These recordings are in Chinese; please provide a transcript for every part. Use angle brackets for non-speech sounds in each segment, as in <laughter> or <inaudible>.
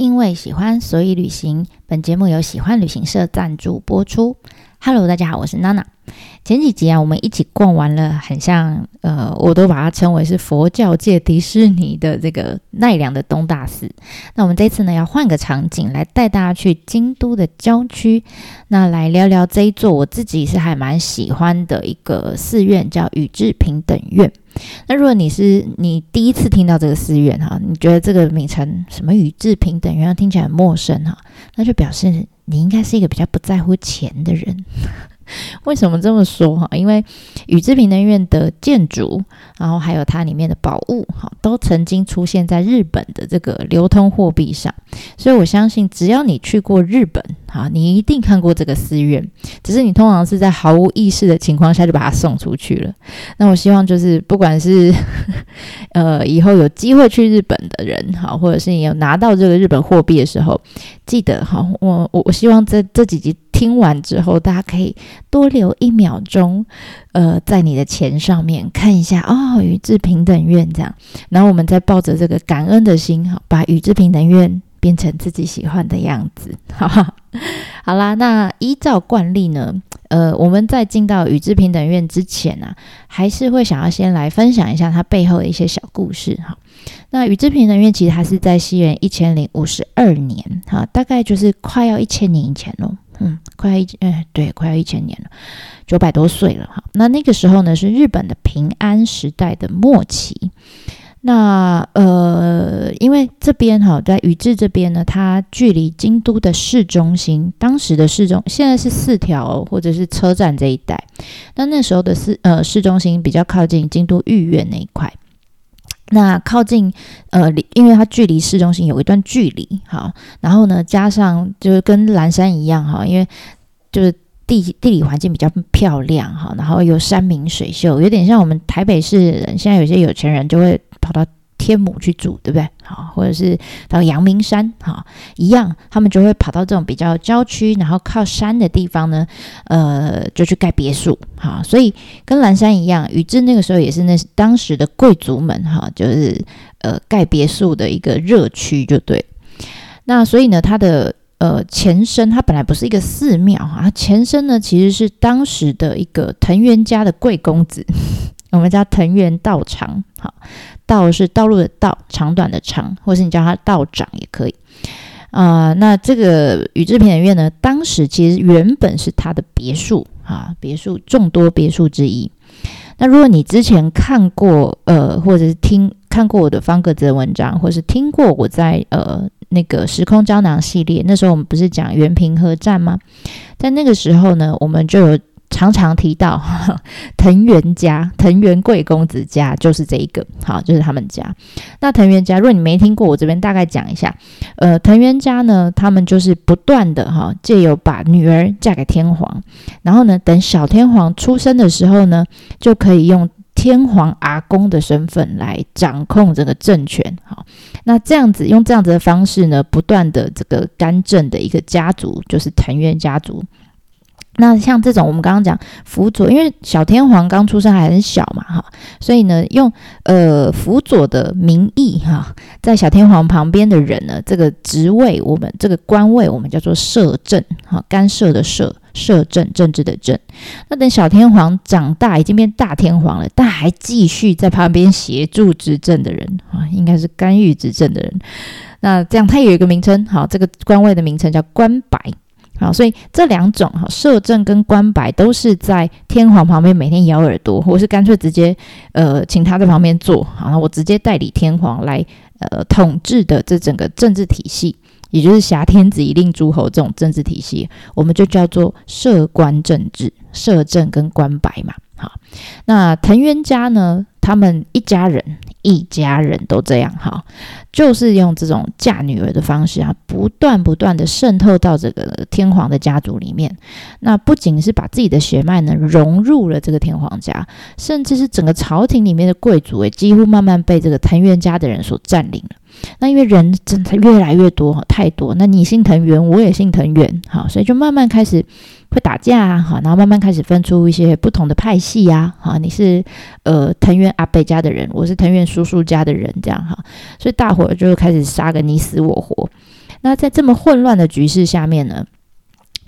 因为喜欢，所以旅行。本节目由喜欢旅行社赞助播出。Hello，大家好，我是娜娜。前几集啊，我们一起逛完了，很像呃，我都把它称为是佛教界迪士尼的这个奈良的东大寺。那我们这次呢，要换个场景，来带大家去京都的郊区，那来聊聊这一座我自己是还蛮喜欢的一个寺院，叫宇治平等院。那如果你是你第一次听到这个寺院哈，你觉得这个名称什么宇治平等院听起来很陌生哈，那就表示你应该是一个比较不在乎钱的人。<laughs> 为什么这么说哈？因为宇治平能院的建筑，然后还有它里面的宝物哈，都曾经出现在日本的这个流通货币上，所以我相信只要你去过日本哈，你一定看过这个寺院，只是你通常是在毫无意识的情况下就把它送出去了。那我希望就是不管是 <laughs> 呃以后有机会去日本的人哈，或者是你有拿到这个日本货币的时候，记得哈，我我我希望这这几集。听完之后，大家可以多留一秒钟，呃，在你的钱上面看一下哦，宇治平等院这样，然后我们再抱着这个感恩的心，哈，把宇治平等院变成自己喜欢的样子，哈哈。好啦，那依照惯例呢，呃，我们在进到宇治平等院之前、啊，还是会想要先来分享一下它背后的一些小故事，哈。那宇治平等院其实它是在西元一千零五十二年，哈，大概就是快要一千年以前喽。嗯，快要一哎，对，快要一千年了，九百多岁了哈。那那个时候呢，是日本的平安时代的末期。那呃，因为这边哈，在宇治这边呢，它距离京都的市中心，当时的市中现在是四条或者是车站这一带。那那时候的市呃市中心比较靠近京都御苑那一块。那靠近，呃，因为它距离市中心有一段距离，哈，然后呢，加上就是跟蓝山一样，哈，因为就是地地理环境比较漂亮，哈，然后有山明水秀，有点像我们台北市人，现在有些有钱人就会跑到。天母去住，对不对？好，或者是到阳明山，好，一样，他们就会跑到这种比较郊区，然后靠山的地方呢，呃，就去盖别墅，好，所以跟蓝山一样，宇治那个时候也是那当时的贵族们，哈，就是呃盖别墅的一个热区，就对。那所以呢，它的呃前身，它本来不是一个寺庙，哈，前身呢其实是当时的一个藤原家的贵公子。我们叫藤原道长，好，道是道路的道，长短的长，或是你叫他道长也可以。啊、那这个宇治平等院呢，当时其实原本是他的别墅，啊，别墅众多别墅之一。那如果你之前看过，呃，或者是听看过我的方格子的文章，或是听过我在呃那个时空胶囊系列，那时候我们不是讲原平和战吗？在那个时候呢，我们就有。常常提到 <laughs> 藤原家，藤原贵公子家就是这一个，好，就是他们家。那藤原家，如果你没听过，我这边大概讲一下。呃，藤原家呢，他们就是不断的哈，借由把女儿嫁给天皇，然后呢，等小天皇出生的时候呢，就可以用天皇阿公的身份来掌控这个政权。好，那这样子用这样子的方式呢，不断的这个干政的一个家族，就是藤原家族。那像这种，我们刚刚讲辅佐，因为小天皇刚出生还很小嘛，哈，所以呢，用呃辅佐的名义哈，在小天皇旁边的人呢，这个职位，我们这个官位，我们叫做摄政，哈，干涉的摄，摄政，政治的政。那等小天皇长大，已经变大天皇了，但还继续在旁边协助执政的人，啊，应该是干预执政的人。那这样，他有一个名称，好，这个官位的名称叫官白。好，所以这两种哈，摄政跟官白都是在天皇旁边每天咬耳朵，或是干脆直接呃请他在旁边坐，好，我直接代理天皇来呃统治的这整个政治体系，也就是挟天子以令诸侯这种政治体系，我们就叫做摄官政治，摄政跟官白嘛。好，那藤原家呢，他们一家人。一家人都这样哈，就是用这种嫁女儿的方式啊，不断不断的渗透到这个天皇的家族里面。那不仅是把自己的血脉呢融入了这个天皇家，甚至是整个朝廷里面的贵族也几乎慢慢被这个藤原家的人所占领了。那因为人真的越来越多，太多。那你姓藤原，我也姓藤原，好，所以就慢慢开始会打架啊，好，然后慢慢开始分出一些不同的派系呀，好，你是呃藤原阿贝家的人，我是藤原叔叔家的人，这样哈，所以大伙就开始杀个你死我活。那在这么混乱的局势下面呢，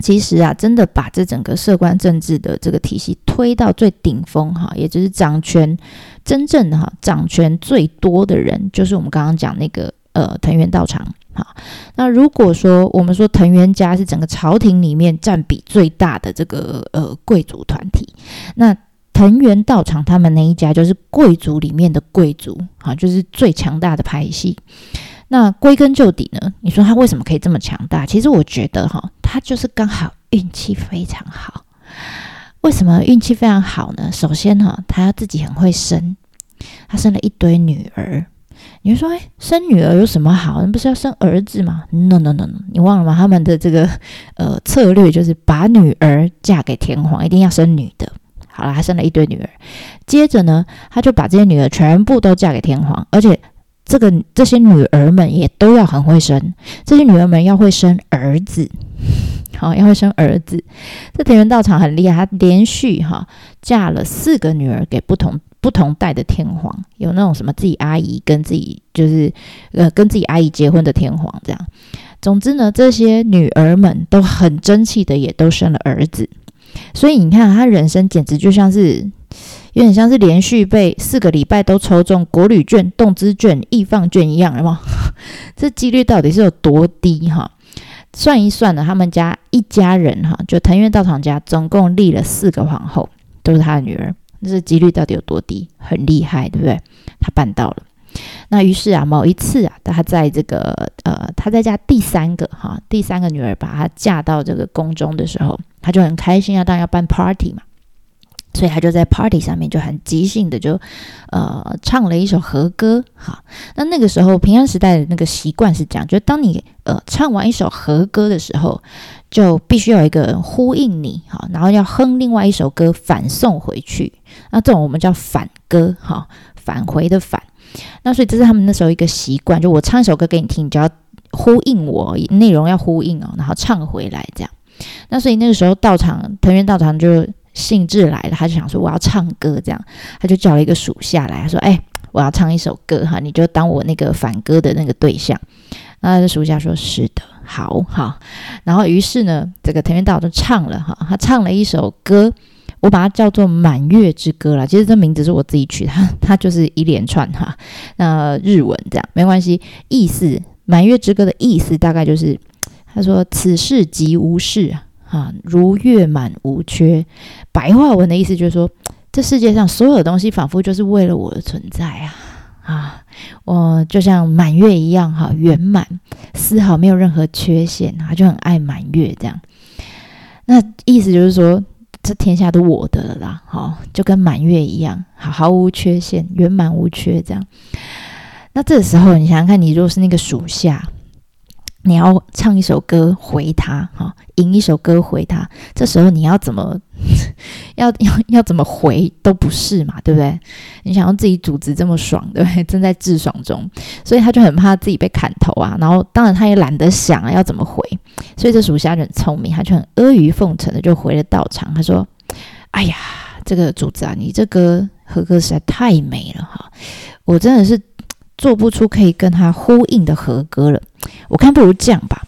其实啊，真的把这整个社官政治的这个体系推到最顶峰哈，也就是掌权真正的哈掌权最多的人，就是我们刚刚讲那个呃藤原道长哈。那如果说我们说藤原家是整个朝廷里面占比最大的这个呃贵族团体，那藤原道长他们那一家就是贵族里面的贵族哈，就是最强大的派系。那归根究底呢？你说他为什么可以这么强大？其实我觉得哈，他就是刚好运气非常好。为什么运气非常好呢？首先哈，他自己很会生，他生了一堆女儿。你说，哎，生女儿有什么好？那不是要生儿子吗？No No No No，你忘了吗？他们的这个呃策略就是把女儿嫁给天皇，一定要生女的。好了，他生了一堆女儿，接着呢，他就把这些女儿全部都嫁给天皇，而且。这个这些女儿们也都要很会生，这些女儿们要会生儿子，<laughs> 好，要会生儿子。这田园道场很厉害，他连续哈嫁了四个女儿给不同不同代的天皇，有那种什么自己阿姨跟自己就是呃跟自己阿姨结婚的天皇这样。总之呢，这些女儿们都很争气的，也都生了儿子。所以你看，他人生简直就像是。有点像是连续被四个礼拜都抽中国旅券、动资券、易放券一样，有吗？<laughs> 这几率到底是有多低哈？算一算呢，他们家一家人哈，就藤原道长家总共立了四个皇后，都是他的女儿。这几率到底有多低？很厉害，对不对？他办到了。那于是啊，某一次啊，他在这个呃，他在家第三个哈，第三个女儿把她嫁到这个宫中的时候，他就很开心啊，当然要办 party 嘛。所以他就在 party 上面就很即兴的就，呃，唱了一首和歌。好，那那个时候平安时代的那个习惯是这样，就当你呃唱完一首和歌的时候，就必须要有一个人呼应你，好，然后要哼另外一首歌反送回去。那这种我们叫反歌，哈，返回的返。那所以这是他们那时候一个习惯，就我唱一首歌给你听，你就要呼应我，内容要呼应哦，然后唱回来这样。那所以那个时候道场藤原道场就。兴致来了，他就想说我要唱歌，这样他就叫了一个属下来，他说：“哎，我要唱一首歌哈，你就当我那个反歌的那个对象。”那属下说：“是的，好好。”然后于是呢，这个藤原道就唱了哈，他唱了一首歌，我把它叫做《满月之歌》啦。其实这名字是我自己取的，它就是一连串哈，那日文这样没关系，意思《满月之歌》的意思大概就是他说：“此事即无事。”，啊如月满无缺，白话文的意思就是说，这世界上所有的东西仿佛就是为了我的存在啊啊！我就像满月一样，哈，圆满，丝毫没有任何缺陷，他就很爱满月这样。那意思就是说，这天下都我的了啦，好，就跟满月一样，好，毫无缺陷，圆满无缺这样。那这时候，你想想看，你如果是那个属下。你要唱一首歌回他，哈，吟一首歌回他。这时候你要怎么，<laughs> 要要要怎么回都不是嘛，对不对？你想要自己主子这么爽，对不对？<laughs> 正在自爽中，所以他就很怕自己被砍头啊。然后当然他也懒得想啊，要怎么回。所以这属下就很聪明，他就很阿谀奉承的就回了道场。他说：“哎呀，这个主子啊，你这歌和歌实在太美了哈，我真的是。”做不出可以跟他呼应的和歌了，我看不如这样吧，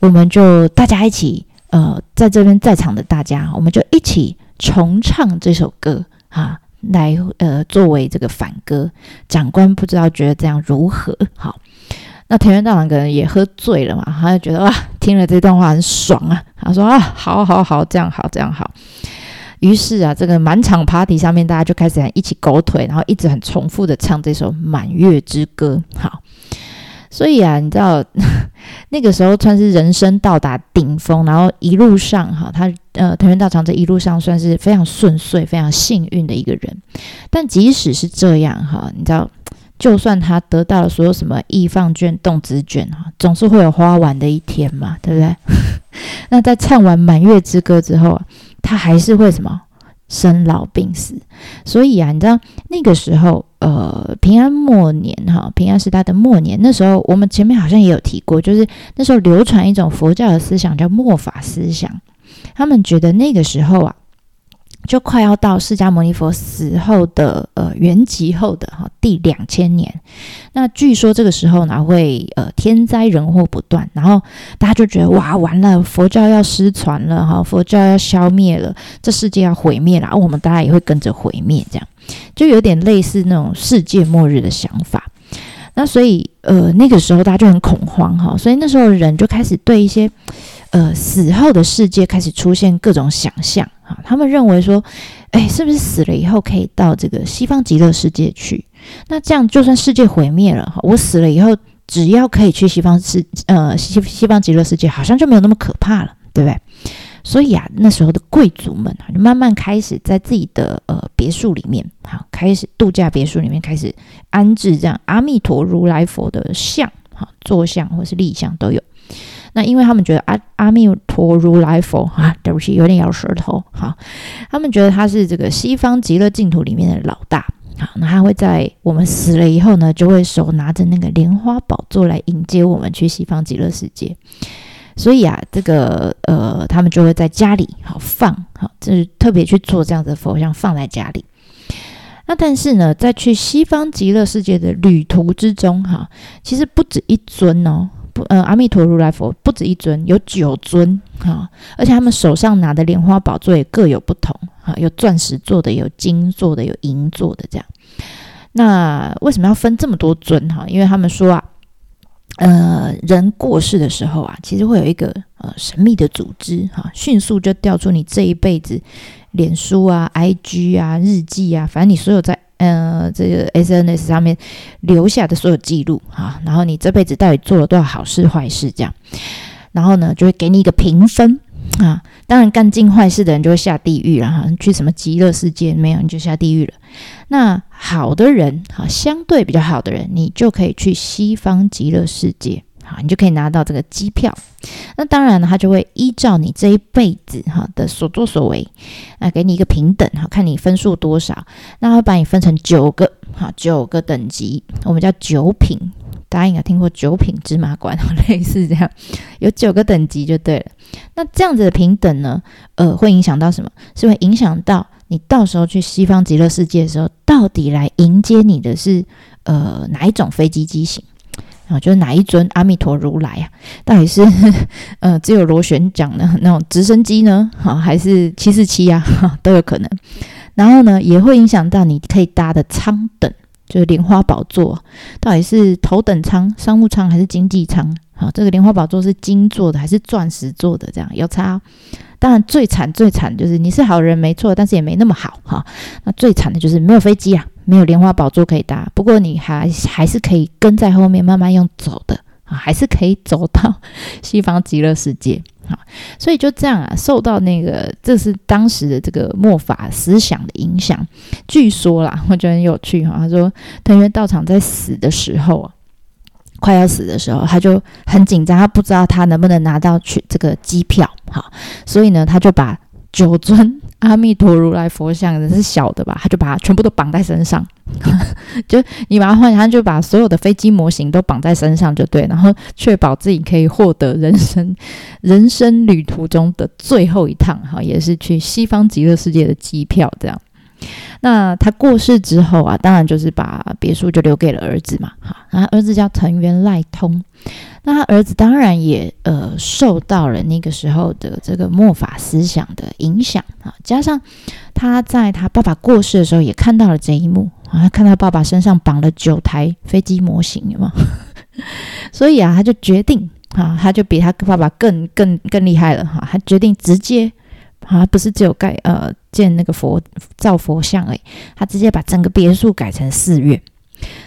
我们就大家一起，呃，在这边在场的大家，我们就一起重唱这首歌啊，来呃作为这个反歌。长官不知道觉得这样如何？好，那田园大郎可能也喝醉了嘛，他就觉得哇，听了这段话很爽啊，他说啊，好好好，这样好，这样好。于是啊，这个满场 party 上面，大家就开始一起狗腿，然后一直很重复的唱这首《满月之歌》。好，所以啊，你知道 <laughs> 那个时候算是人生到达顶峰，然后一路上哈，他呃藤原道长这一路上算是非常顺遂、非常幸运的一个人。但即使是这样哈，你知道，就算他得到了所有什么易放卷、动资券哈，总是会有花完的一天嘛，对不对？<laughs> 那在唱完《满月之歌》之后啊。他还是会什么生老病死，所以啊，你知道那个时候，呃，平安末年哈，平安时代的末年，那时候我们前面好像也有提过，就是那时候流传一种佛教的思想叫末法思想，他们觉得那个时候啊，就快要到释迦牟尼佛死后的呃圆寂后的哈第两千年，那据说这个时候呢会呃天灾人祸不断，然后大家就觉得哇完了，佛教要失传了哈，佛教要消灭了，这世界要毁灭了，我们大家也会跟着毁灭，这样就有点类似那种世界末日的想法。那所以呃那个时候大家就很恐慌哈，所以那时候人就开始对一些呃死后的世界开始出现各种想象。啊，他们认为说，哎，是不是死了以后可以到这个西方极乐世界去？那这样就算世界毁灭了，哈，我死了以后，只要可以去西方世，呃，西西方极乐世界，好像就没有那么可怕了，对不对？所以啊，那时候的贵族们啊，就慢慢开始在自己的呃别墅里面，好，开始度假别墅里面开始安置这样阿弥陀如来佛的像，哈，坐像或是立像都有。那因为他们觉得阿阿弥陀如来佛啊，对不起，有点咬舌头。好，他们觉得他是这个西方极乐净土里面的老大。好，那他会在我们死了以后呢，就会手拿着那个莲花宝座来迎接我们去西方极乐世界。所以啊，这个呃，他们就会在家里好放好，就是特别去做这样的佛像放在家里。那但是呢，在去西方极乐世界的旅途之中，哈，其实不止一尊哦。呃，阿弥陀如来佛不止一尊，有九尊哈，而且他们手上拿的莲花宝座也各有不同哈，有钻石做的，有金做的，有银做的这样。那为什么要分这么多尊哈？因为他们说啊，呃，人过世的时候啊，其实会有一个呃神秘的组织哈，迅速就调出你这一辈子脸书啊、IG 啊、日记啊，反正你所有在。呃，这个 SNS 上面留下的所有记录啊，然后你这辈子到底做了多少好事坏事这样，然后呢，就会给你一个评分啊。当然，干尽坏事的人就会下地狱了哈，去什么极乐世界没有，你就下地狱了。那好的人哈，相对比较好的人，你就可以去西方极乐世界。好，你就可以拿到这个机票。那当然呢，他就会依照你这一辈子哈的所作所为，啊，给你一个平等哈，看你分数多少。那会把你分成九个哈，九个等级，我们叫九品。大家应该听过九品芝麻官，<laughs> 类似这样，有九个等级就对了。那这样子的平等呢，呃，会影响到什么？是会影响到你到时候去西方极乐世界的时候，到底来迎接你的是呃哪一种飞机机型？啊，就是哪一尊阿弥陀如来啊？到底是 <laughs> 呃只有螺旋桨呢那种直升机呢？哈，还是七四七啊？都有可能。然后呢，也会影响到你可以搭的舱等，就是莲花宝座，到底是头等舱、商务舱还是经济舱？好，这个莲花宝座是金做的还是钻石做的？这样有差。当然最惨最惨就是你是好人没错，但是也没那么好哈。那最惨的就是没有飞机啊。没有莲花宝座可以搭，不过你还还是可以跟在后面慢慢用走的啊，还是可以走到 <laughs> 西方极乐世界啊。所以就这样啊，受到那个这是当时的这个末法思想的影响。据说啦，我觉得很有趣哈。他说藤原道场在死的时候啊，快要死的时候，他就很紧张，他不知道他能不能拿到去这个机票哈，所以呢，他就把九尊。阿弥陀如来佛像的是小的吧？他就把它全部都绑在身上，<laughs> 就你把它换，他就把所有的飞机模型都绑在身上，就对，然后确保自己可以获得人生人生旅途中的最后一趟，哈，也是去西方极乐世界的机票，这样。那他过世之后啊，当然就是把别墅就留给了儿子嘛，哈，然后儿子叫藤原赖通。那他儿子当然也呃受到了那个时候的这个末法思想的影响啊，加上他在他爸爸过世的时候也看到了这一幕啊，看到爸爸身上绑了九台飞机模型，有吗？所以啊，他就决定啊，他就比他爸爸更更更厉害了哈，他决定直接啊，不是只有盖呃建那个佛造佛像而已，他直接把整个别墅改成寺院。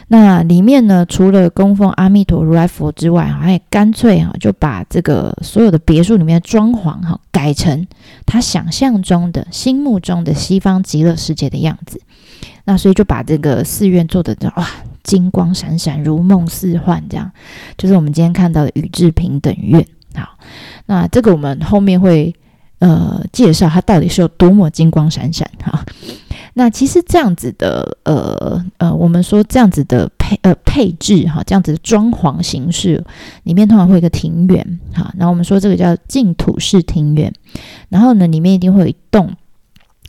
那里面呢，除了供奉阿弥陀如来佛之外，还干脆哈就把这个所有的别墅里面的装潢哈改成他想象中的、心目中的西方极乐世界的样子。那所以就把这个寺院做的哇，金光闪闪、如梦似幻，这样就是我们今天看到的宇治平等院。好，那这个我们后面会呃介绍它到底是有多么金光闪闪哈。那其实这样子的，呃呃，我们说这样子的配呃配置哈，这样子的装潢形式里面通常会有一个庭园哈，然后我们说这个叫净土式庭园，然后呢里面一定会有一栋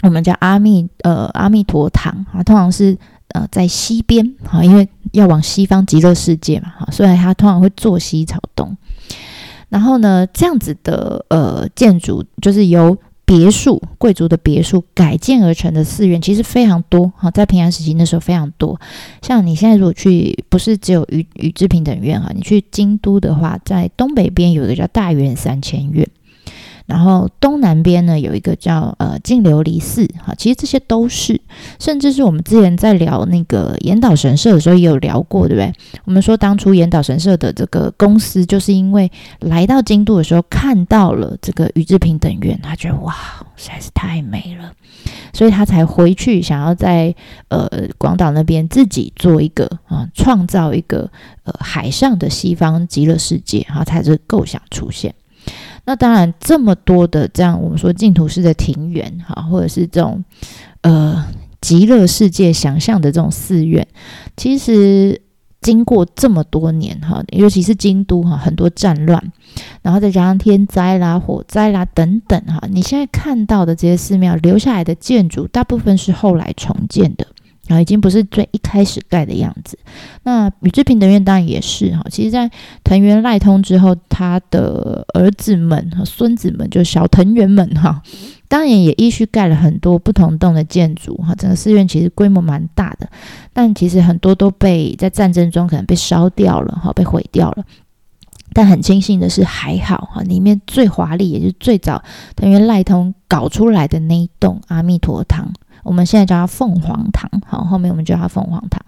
我们叫阿弥呃阿弥陀堂啊，通常是呃在西边啊，因为要往西方极乐世界嘛哈，所以它通常会坐西朝东。然后呢，这样子的呃建筑就是由别墅贵族的别墅改建而成的寺院，其实非常多哈，在平安时期那时候非常多。像你现在如果去，不是只有宇宇治平等院哈，你去京都的话，在东北边有一个叫大圆三千院。然后东南边呢，有一个叫呃净琉璃寺哈，其实这些都是，甚至是我们之前在聊那个岩岛神社的时候也有聊过，对不对？我们说当初岩岛神社的这个公司，就是因为来到京都的时候看到了这个宇治平等院，他觉得哇，实在是太美了，所以他才回去想要在呃广岛那边自己做一个啊，创造一个呃海上的西方极乐世界，然后才这构想出现。那当然，这么多的这样我们说净土式的庭园哈，或者是这种呃极乐世界想象的这种寺院，其实经过这么多年哈，尤其是京都哈，很多战乱，然后再加上天灾啦、火灾啦等等哈，你现在看到的这些寺庙留下来的建筑，大部分是后来重建的。啊已经不是最一开始盖的样子。那宇治平等院当然也是哈。其实，在藤原赖通之后，他的儿子们和孙子们，就小藤原们哈，当然也依序盖了很多不同栋的建筑哈。整个寺院其实规模蛮大的，但其实很多都被在战争中可能被烧掉了哈，被毁掉了。但很庆幸的是，还好哈，里面最华丽也就是最早藤原赖通搞出来的那一栋阿弥陀堂。我们现在叫它凤凰堂，好，后面我们叫它凤凰堂。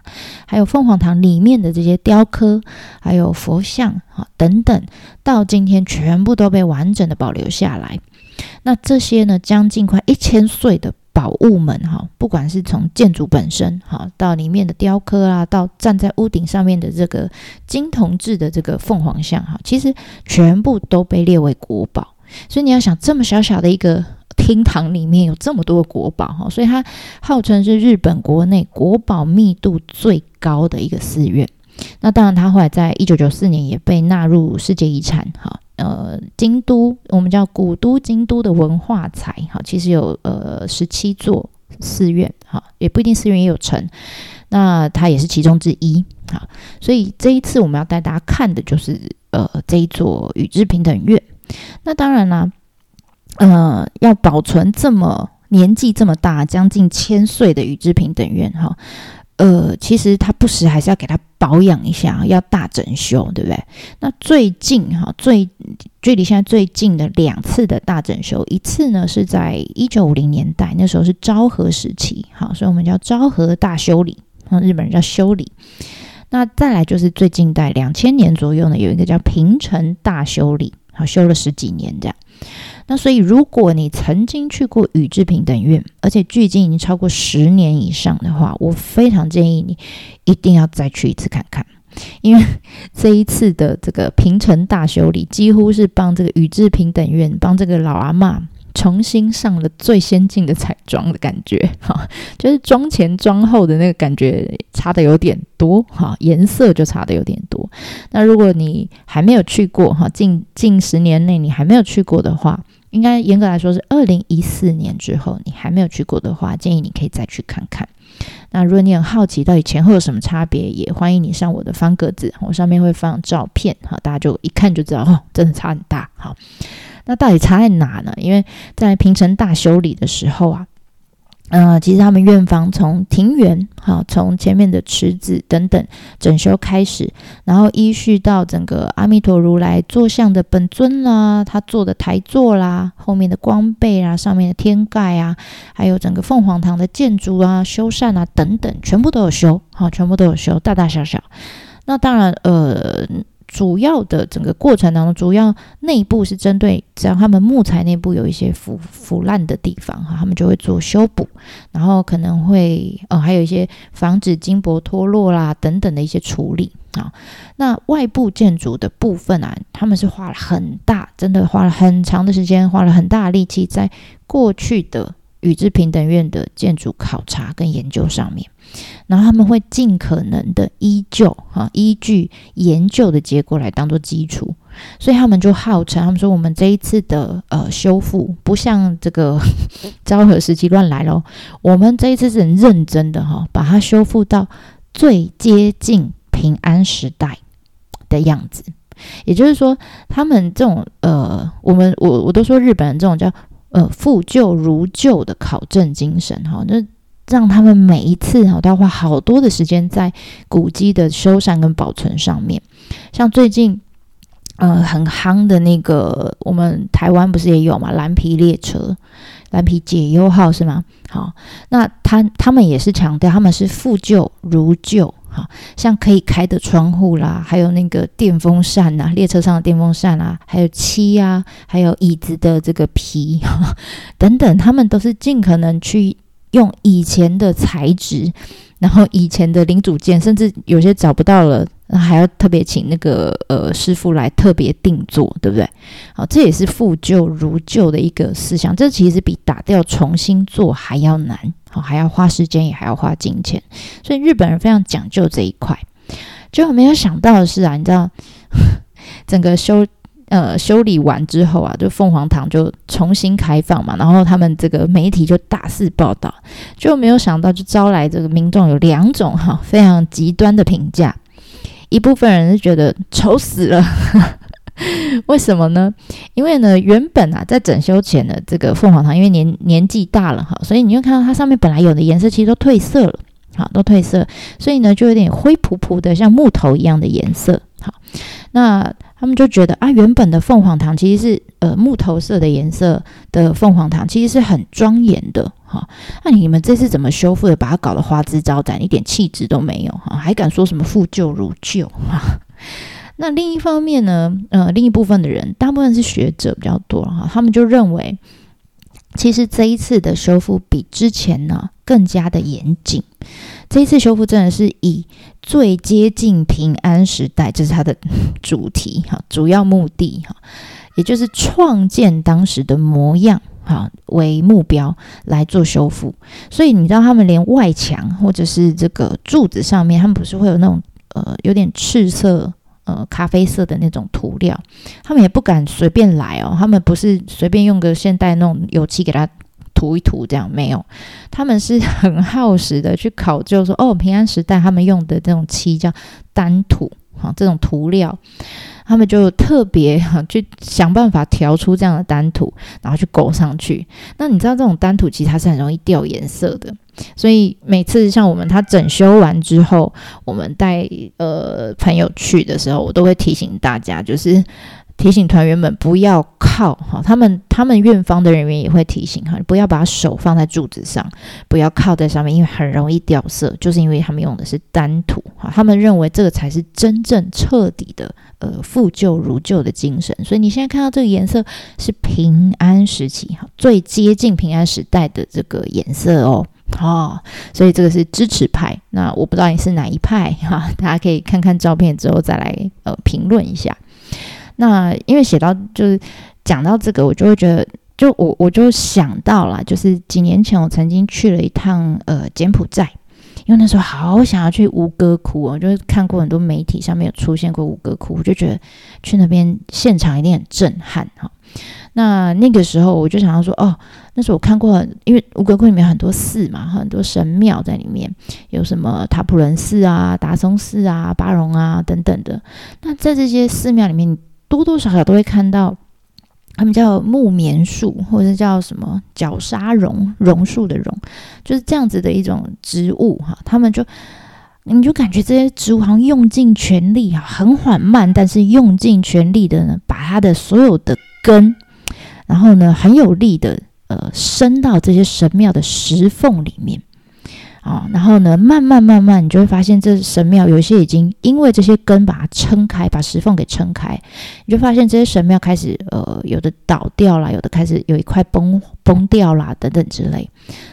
还有凤凰堂里面的这些雕刻，还有佛像，哈，等等，到今天全部都被完整的保留下来。那这些呢，将近快一千岁的宝物们，哈，不管是从建筑本身，哈，到里面的雕刻啊，到站在屋顶上面的这个金铜制的这个凤凰像，哈，其实全部都被列为国宝。所以你要想，这么小小的一个。厅堂里面有这么多国宝哈，所以它号称是日本国内国宝密度最高的一个寺院。那当然，它后来在一九九四年也被纳入世界遗产哈。呃，京都我们叫古都京都的文化财哈，其实有呃十七座寺院哈，也不一定寺院也有城。那它也是其中之一哈。所以这一次我们要带大家看的就是呃这一座宇治平等院。那当然啦。呃，要保存这么年纪这么大，将近千岁的宇治平等院哈，呃，其实他不时还是要给他保养一下，要大整修，对不对？那最近哈，最距离现在最近的两次的大整修，一次呢是在一九五零年代，那时候是昭和时期，好，所以我们叫昭和大修理，那日本人叫修理。那再来就是最近代两千年左右呢，有一个叫平成大修理，好，修了十几年这样。那所以，如果你曾经去过宇治平等院，而且距今已经超过十年以上的话，我非常建议你一定要再去一次看看，<laughs> 因为这一次的这个平成大修理，几乎是帮这个宇治平等院帮这个老阿嬷重新上了最先进的彩妆的感觉，<laughs> 哈，就是妆前妆后的那个感觉差的有点多，哈，颜色就差的有点多。那如果你还没有去过，哈，近近十年内你还没有去过的话，应该严格来说是二零一四年之后，你还没有去过的话，建议你可以再去看看。那如果你很好奇到底前后有什么差别，也欢迎你上我的方格子，我上面会放照片，哈，大家就一看就知道，哦，真的差很大，好。那到底差在哪呢？因为在平成大修理的时候啊，呃，其实他们院方从庭园，好，从前面的池子等等整修开始，然后依序到整个阿弥陀如来坐像的本尊啦，他坐的台座啦，后面的光背啊，上面的天盖啊，还有整个凤凰堂的建筑啊、修缮啊等等，全部都有修，好，全部都有修，大大小小。那当然，呃。主要的整个过程当中，主要内部是针对只要他们木材内部有一些腐腐烂的地方哈，他们就会做修补，然后可能会呃还有一些防止金箔脱落啦等等的一些处理啊。那外部建筑的部分啊，他们是花了很大，真的花了很长的时间，花了很大的力气，在过去的宇治平等院的建筑考察跟研究上面。然后他们会尽可能的依旧哈，依据研究的结果来当做基础，所以他们就号称，他们说我们这一次的呃修复不像这个 <laughs> 昭和时期乱来咯，我们这一次是很认真的哈，把它修复到最接近平安时代的样子。也就是说，他们这种呃，我们我我都说日本人这种叫呃复旧如旧的考证精神哈，那让他们每一次哈都要花好多的时间在古迹的修缮跟保存上面。像最近呃很夯的那个，我们台湾不是也有嘛？蓝皮列车、蓝皮解忧号是吗？好，那他他们也是强调他们是复旧如旧。哈像可以开的窗户啦，还有那个电风扇呐，列车上的电风扇啊，还有漆啊，还有椅子的这个皮哈等等，他们都是尽可能去用以前的材质，然后以前的零组件，甚至有些找不到了，那还要特别请那个呃师傅来特别定做，对不对？好，这也是复旧如旧的一个思想，这其实比打掉重新做还要难。好还要花时间，也还要花金钱，所以日本人非常讲究这一块。就没有想到的是啊，你知道，<laughs> 整个修呃修理完之后啊，就凤凰堂就重新开放嘛，然后他们这个媒体就大肆报道，就没有想到就招来这个民众有两种哈非常极端的评价，一部分人是觉得丑死了。<laughs> 为什么呢？因为呢，原本啊，在整修前的这个凤凰堂，因为年年纪大了哈，所以你会看到它上面本来有的颜色其实都褪色了，好，都褪色，所以呢，就有点灰扑扑的，像木头一样的颜色。好，那他们就觉得啊，原本的凤凰堂其实是呃木头色的颜色的凤凰堂，其实是很庄严的哈。那你们这次怎么修复的，把它搞得花枝招展，一点气质都没有哈，还敢说什么复旧如旧哈？<laughs> 那另一方面呢，呃，另一部分的人，大部分是学者比较多哈，他们就认为，其实这一次的修复比之前呢更加的严谨。这一次修复真的是以最接近平安时代，这是它的主题哈，主要目的哈，也就是创建当时的模样哈为目标来做修复。所以你知道，他们连外墙或者是这个柱子上面，他们不是会有那种呃有点赤色。呃，咖啡色的那种涂料，他们也不敢随便来哦。他们不是随便用个现代那种油漆给它涂一涂，这样没有。他们是很耗时的去考究说，哦，平安时代他们用的这种漆叫丹土，哈，这种涂料。他们就特别哈 <laughs> 去想办法调出这样的单土，然后去勾上去。那你知道这种单土其实它是很容易掉颜色的，所以每次像我们它整修完之后，我们带呃朋友去的时候，我都会提醒大家，就是。提醒团员们不要靠哈，他们他们院方的人员也会提醒哈，不要把手放在柱子上，不要靠在上面，因为很容易掉色，就是因为他们用的是单土哈，他们认为这个才是真正彻底的呃复旧如旧的精神。所以你现在看到这个颜色是平安时期哈，最接近平安时代的这个颜色哦，哦，所以这个是支持派。那我不知道你是哪一派哈，大家可以看看照片之后再来呃评论一下。那因为写到就是讲到这个，我就会觉得，就我我就想到了，就是几年前我曾经去了一趟呃柬埔寨，因为那时候好想要去吴哥窟哦，就是看过很多媒体上面有出现过吴哥窟，我就觉得去那边现场一定很震撼哈。那那个时候我就想要说，哦，那时候我看过很，因为吴哥窟里面很多寺嘛，很多神庙在里面，有什么塔普伦寺啊、达松寺啊、巴戎啊等等的。那在这些寺庙里面，多多少少都会看到，他们叫木棉树，或者叫什么角鲨榕，榕树的榕，就是这样子的一种植物哈。他们就，你就感觉这些植物好像用尽全力哈，很缓慢，但是用尽全力的呢，把它的所有的根，然后呢，很有力的呃，伸到这些神庙的石缝里面。啊、然后呢，慢慢慢慢，你就会发现这神庙有一些已经因为这些根把它撑开，把石缝给撑开，你就发现这些神庙开始呃，有的倒掉了，有的开始有一块崩崩掉了等等之类。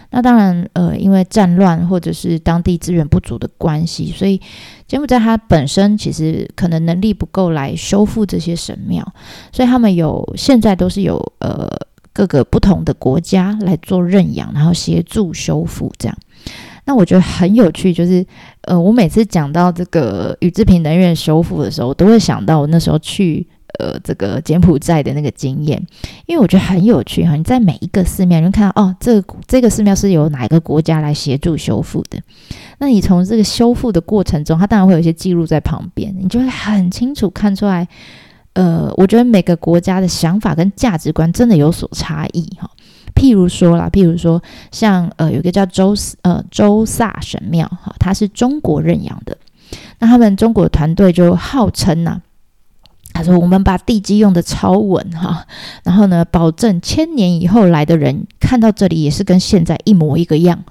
那当然呃，因为战乱或者是当地资源不足的关系，所以柬埔寨它本身其实可能能力不够来修复这些神庙，所以他们有现在都是有呃各个不同的国家来做认养，然后协助修复这样。那我觉得很有趣，就是呃，我每次讲到这个宇治平等院修复的时候，我都会想到我那时候去呃这个柬埔寨的那个经验，因为我觉得很有趣哈。你在每一个寺庙，你会看到哦，这个这个寺庙是由哪一个国家来协助修复的？那你从这个修复的过程中，它当然会有一些记录在旁边，你就会很清楚看出来。呃，我觉得每个国家的想法跟价值观真的有所差异哈。譬如说啦，譬如说像呃，有个叫周呃周萨神庙哈，它是中国认养的。那他们中国团队就号称呐、他说我们把地基用的超稳哈，然后呢，保证千年以后来的人看到这里也是跟现在一模一个样。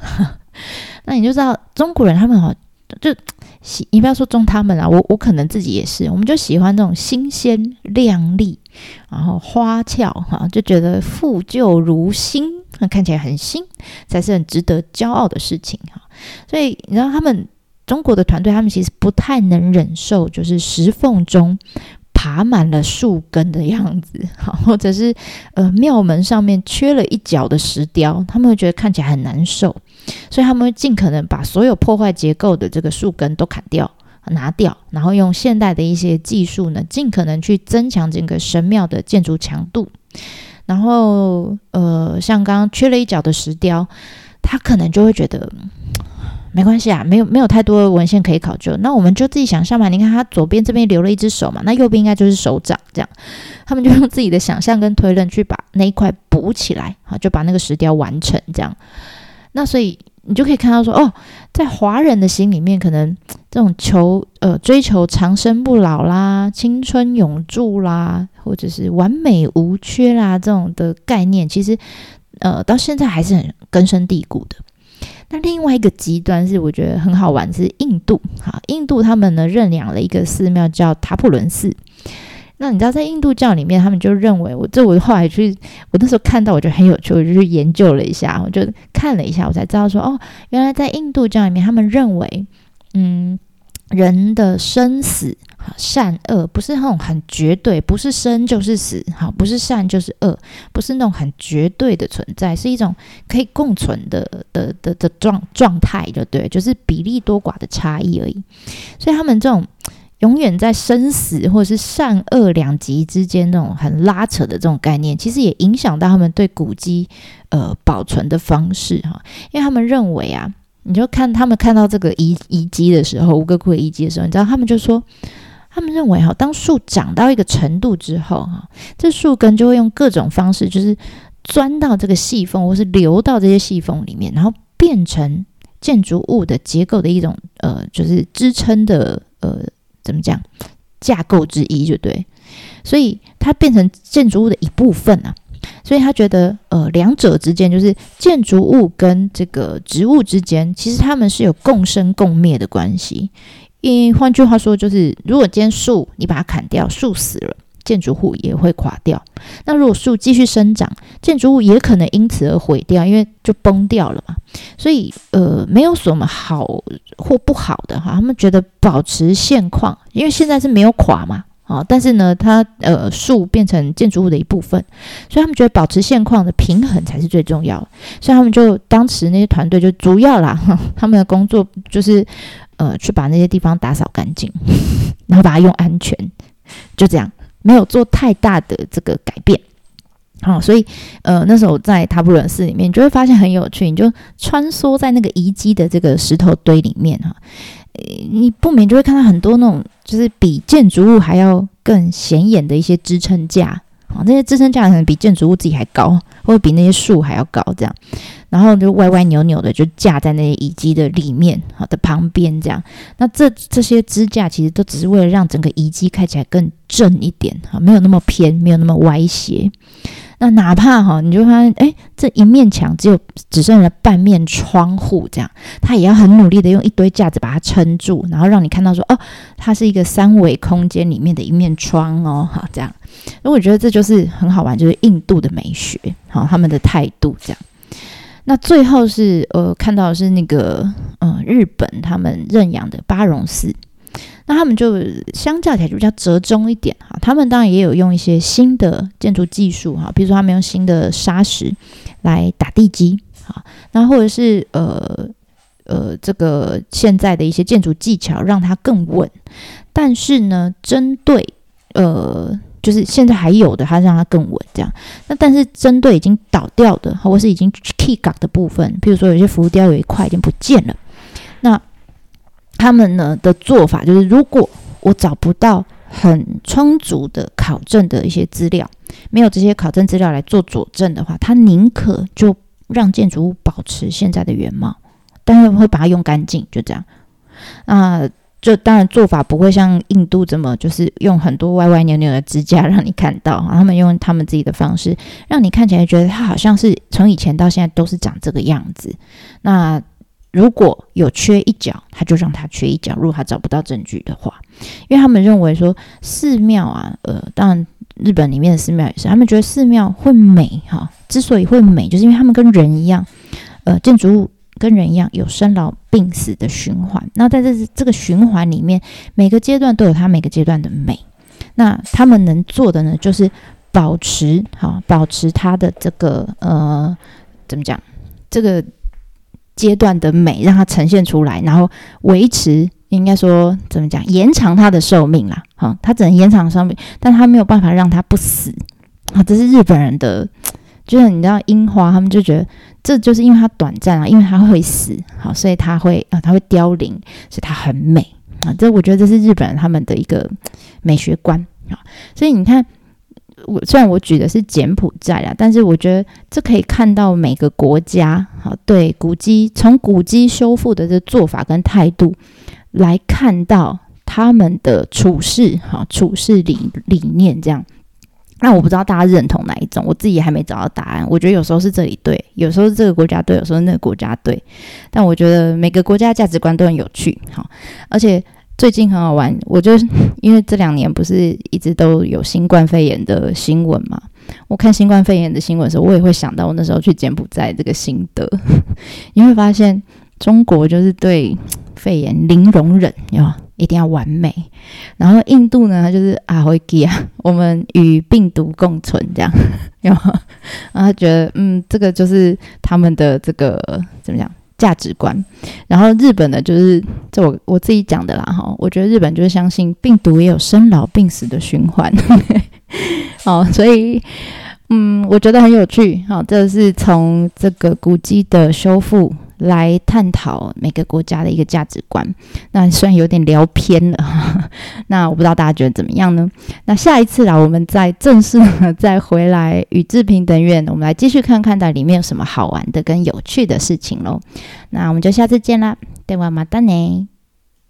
那你就知道中国人他们哈就。喜，你不要说中他们啊，我我可能自己也是，我们就喜欢那种新鲜亮丽，然后花俏哈，就觉得复旧如新，那看起来很新，才是很值得骄傲的事情哈。所以你知道他们中国的团队，他们其实不太能忍受，就是石缝中爬满了树根的样子，哈，或者是呃庙门上面缺了一角的石雕，他们会觉得看起来很难受。所以他们会尽可能把所有破坏结构的这个树根都砍掉、拿掉，然后用现代的一些技术呢，尽可能去增强整个神庙的建筑强度。然后，呃，像刚刚缺了一角的石雕，他可能就会觉得没关系啊，没有没有太多的文献可以考究，那我们就自己想象嘛。你看他左边这边留了一只手嘛，那右边应该就是手掌，这样，他们就用自己的想象跟推论去把那一块补起来，好，就把那个石雕完成这样。那所以你就可以看到说，哦，在华人的心里面，可能这种求呃追求长生不老啦、青春永驻啦，或者是完美无缺啦这种的概念，其实呃到现在还是很根深蒂固的。那另外一个极端是我觉得很好玩，是印度哈，印度他们呢认养了一个寺庙叫塔普伦寺。那你知道，在印度教里面，他们就认为我这我后来去，我那时候看到，我觉得很有趣，我就去研究了一下，我就看了一下，我才知道说，哦，原来在印度教里面，他们认为，嗯，人的生死、善恶不是那种很绝对，不是生就是死，好，不是善就是恶，不是那种很绝对的存在，是一种可以共存的的的的状状态，就对，就是比例多寡的差异而已。所以他们这种。永远在生死或者是善恶两极之间那种很拉扯的这种概念，其实也影响到他们对古迹呃保存的方式哈。因为他们认为啊，你就看他们看到这个遗遗迹的时候，吴哥窟的遗迹的时候，你知道他们就说，他们认为哈，当树长到一个程度之后哈，这树根就会用各种方式，就是钻到这个细缝，或是流到这些细缝里面，然后变成建筑物的结构的一种呃，就是支撑的呃。怎么讲？架构之一就对，所以它变成建筑物的一部分啊。所以他觉得，呃，两者之间就是建筑物跟这个植物之间，其实他们是有共生共灭的关系。因换句话说，就是如果今天树你把它砍掉，树死了。建筑物也会垮掉。那如果树继续生长，建筑物也可能因此而毁掉，因为就崩掉了嘛。所以，呃，没有什么好或不好的哈。他们觉得保持现况，因为现在是没有垮嘛，啊，但是呢，它呃树变成建筑物的一部分，所以他们觉得保持现况的平衡才是最重要的。所以他们就当时那些团队就主要啦，<laughs> 他们的工作就是呃去把那些地方打扫干净，<laughs> 然后把它用安全，就这样。没有做太大的这个改变，好、所以呃那时候在塔布伦寺里面，你就会发现很有趣，你就穿梭在那个遗迹的这个石头堆里面哈，你不免就会看到很多那种就是比建筑物还要更显眼的一些支撑架。啊，那些支撑架可能比建筑物自己还高，或者比那些树还要高，这样，然后就歪歪扭扭的就架在那些遗迹的里面，好的旁边这样。那这这些支架其实都只是为了让整个遗迹看起来更正一点，哈，没有那么偏，没有那么歪斜。那哪怕哈，你就发现，哎，这一面墙只有只剩了半面窗户，这样，他也要很努力的用一堆架子把它撑住，然后让你看到说，哦，它是一个三维空间里面的一面窗哦，哈，这样。那我觉得这就是很好玩，就是印度的美学，好，他们的态度这样。那最后是呃，看到是那个嗯、呃，日本他们认养的巴荣寺。那他们就相较起来就比较折中一点哈，他们当然也有用一些新的建筑技术哈，比如说他们用新的砂石来打地基哈，那或者是呃呃这个现在的一些建筑技巧让它更稳，但是呢，针对呃就是现在还有的，它让它更稳这样。那但是针对已经倒掉的，或是已经起角的部分，譬如说有些浮雕有一块已经不见了，那他们呢的做法就是，如果我找不到很充足的考证的一些资料，没有这些考证资料来做佐证的话，他宁可就让建筑物保持现在的原貌，但是会把它用干净，就这样。啊。就当然做法不会像印度这么，就是用很多歪歪扭扭的支架让你看到，他们用他们自己的方式，让你看起来觉得它好像是从以前到现在都是长这个样子。那如果有缺一角，他就让它缺一角。如果他找不到证据的话，因为他们认为说寺庙啊，呃，当然日本里面的寺庙也是，他们觉得寺庙会美哈，之所以会美，就是因为他们跟人一样，呃，建筑物。跟人一样有生老病死的循环，那在这这个循环里面，每个阶段都有它每个阶段的美。那他们能做的呢，就是保持好，保持它的这个呃，怎么讲？这个阶段的美，让它呈现出来，然后维持，应该说怎么讲？延长它的寿命啦。好，它只能延长寿命，但它没有办法让它不死。啊，这是日本人的。就是你知道樱花，他们就觉得这就是因为它短暂啊，因为它会死，好，所以它会啊，它会凋零，所以它很美啊。这我觉得这是日本人他们的一个美学观啊。所以你看，我虽然我举的是柬埔寨啊，但是我觉得这可以看到每个国家好对古迹从古迹修复的这做法跟态度来看到他们的处事好处事理理念这样。那我不知道大家认同哪一种，我自己还没找到答案。我觉得有时候是这里对，有时候是这个国家对，有时候那个国家对。但我觉得每个国家价值观都很有趣，好，而且最近很好玩。我就因为这两年不是一直都有新冠肺炎的新闻嘛，我看新冠肺炎的新闻的时候，我也会想到我那时候去柬埔寨这个心得。<laughs> 你会发现中国就是对肺炎零容忍，有？一定要完美，然后印度呢，就是啊，会给啊，<laughs> 我们与病毒共存这样，<laughs> 有？然后他觉得，嗯，这个就是他们的这个怎么讲价值观。然后日本呢，就是这我我自己讲的啦哈，我觉得日本就是相信病毒也有生老病死的循环，好，<laughs> 所以嗯，我觉得很有趣。好，这是从这个古迹的修复。来探讨每个国家的一个价值观，那虽然有点聊偏了，<laughs> 那我不知道大家觉得怎么样呢？那下一次啦，我们再正式的<laughs> 再回来宇治平等院，我们来继续看看它里面有什么好玩的跟有趣的事情喽。那我们就下次见啦，ではまたね。